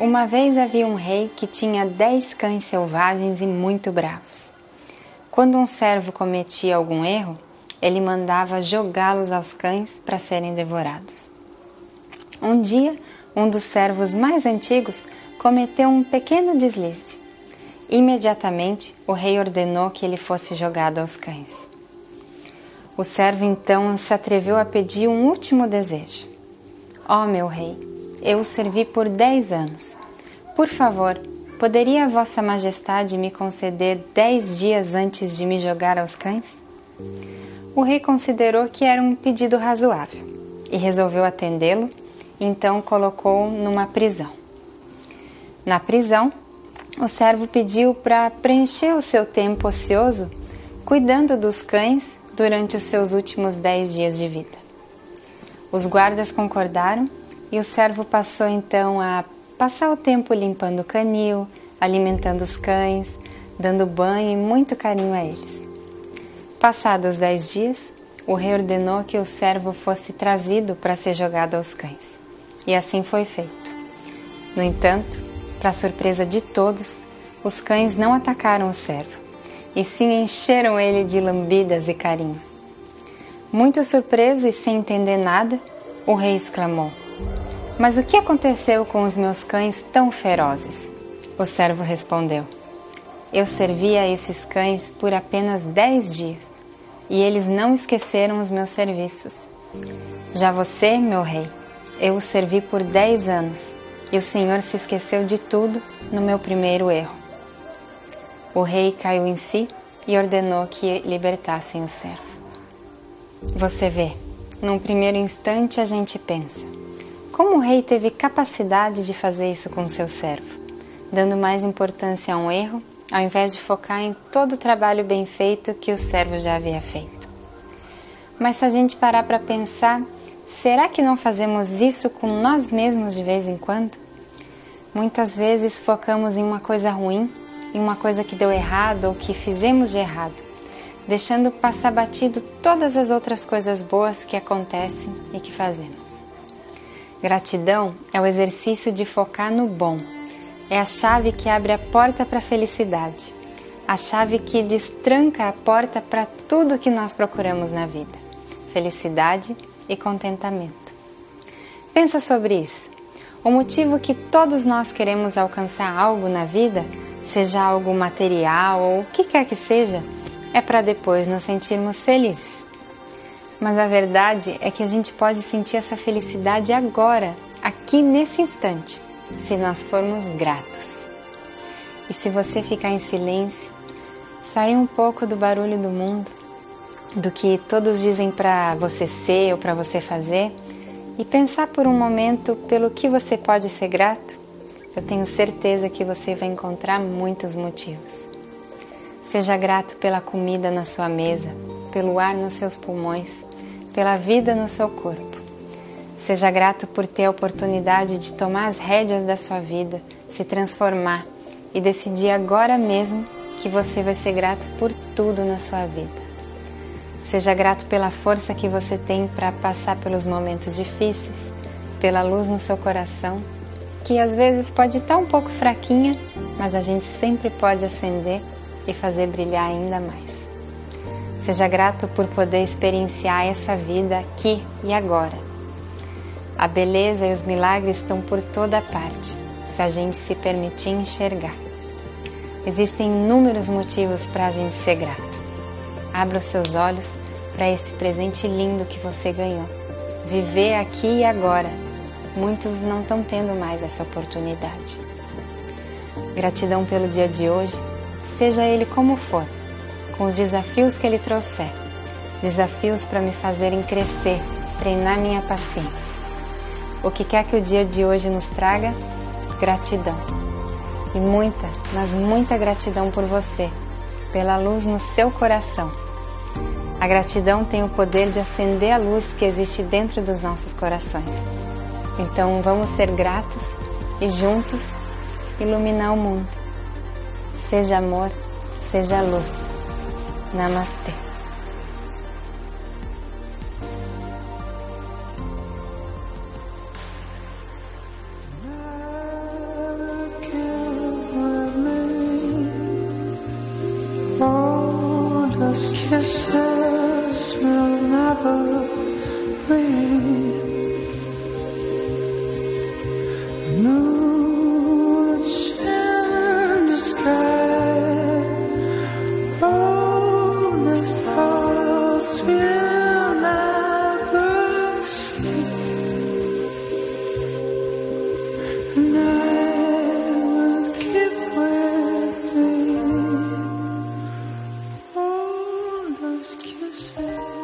Uma vez havia um rei que tinha dez cães selvagens e muito bravos. Quando um servo cometia algum erro, ele mandava jogá-los aos cães para serem devorados. Um dia, um dos servos mais antigos cometeu um pequeno deslize. Imediatamente, o rei ordenou que ele fosse jogado aos cães. O servo então se atreveu a pedir um último desejo. Ó oh, meu rei, eu o servi por dez anos. Por favor, poderia Vossa Majestade me conceder dez dias antes de me jogar aos cães? O rei considerou que era um pedido razoável e resolveu atendê-lo, então colocou-o numa prisão. Na prisão, o servo pediu para preencher o seu tempo ocioso cuidando dos cães durante os seus últimos dez dias de vida. Os guardas concordaram e o servo passou então a passar o tempo limpando o canil, alimentando os cães, dando banho e muito carinho a eles. Passados dez dias, o rei ordenou que o servo fosse trazido para ser jogado aos cães. E assim foi feito. No entanto, para surpresa de todos, os cães não atacaram o servo, e sim encheram ele de lambidas e carinho. Muito surpreso e sem entender nada, o rei exclamou: mas o que aconteceu com os meus cães tão ferozes? O servo respondeu: Eu servi a esses cães por apenas dez dias e eles não esqueceram os meus serviços. Já você, meu rei, eu o servi por dez anos e o Senhor se esqueceu de tudo no meu primeiro erro. O rei caiu em si e ordenou que libertassem o servo. Você vê, num primeiro instante a gente pensa como o rei teve capacidade de fazer isso com seu servo, dando mais importância a um erro, ao invés de focar em todo o trabalho bem feito que o servo já havia feito? Mas se a gente parar para pensar, será que não fazemos isso com nós mesmos de vez em quando? Muitas vezes focamos em uma coisa ruim, em uma coisa que deu errado ou que fizemos de errado, deixando passar batido todas as outras coisas boas que acontecem e que fazemos. Gratidão é o exercício de focar no bom. É a chave que abre a porta para a felicidade. A chave que destranca a porta para tudo que nós procuramos na vida: felicidade e contentamento. Pensa sobre isso. O motivo que todos nós queremos alcançar algo na vida, seja algo material ou o que quer que seja, é para depois nos sentirmos felizes. Mas a verdade é que a gente pode sentir essa felicidade agora, aqui nesse instante, se nós formos gratos. E se você ficar em silêncio, sair um pouco do barulho do mundo, do que todos dizem para você ser ou para você fazer, e pensar por um momento pelo que você pode ser grato, eu tenho certeza que você vai encontrar muitos motivos. Seja grato pela comida na sua mesa, pelo ar nos seus pulmões, pela vida no seu corpo. Seja grato por ter a oportunidade de tomar as rédeas da sua vida, se transformar e decidir agora mesmo que você vai ser grato por tudo na sua vida. Seja grato pela força que você tem para passar pelos momentos difíceis, pela luz no seu coração, que às vezes pode estar um pouco fraquinha, mas a gente sempre pode acender e fazer brilhar ainda mais. Seja grato por poder experienciar essa vida aqui e agora. A beleza e os milagres estão por toda parte, se a gente se permitir enxergar. Existem inúmeros motivos para a gente ser grato. Abra os seus olhos para esse presente lindo que você ganhou. Viver aqui e agora. Muitos não estão tendo mais essa oportunidade. Gratidão pelo dia de hoje, seja ele como for com os desafios que Ele trouxer. Desafios para me fazerem crescer, treinar minha paciência. O que quer que o dia de hoje nos traga, gratidão. E muita, mas muita gratidão por você, pela luz no seu coração. A gratidão tem o poder de acender a luz que existe dentro dos nossos corações. Então vamos ser gratos e juntos iluminar o mundo. Seja amor, seja luz. Namaste. kisses will never leave. No. first kisses.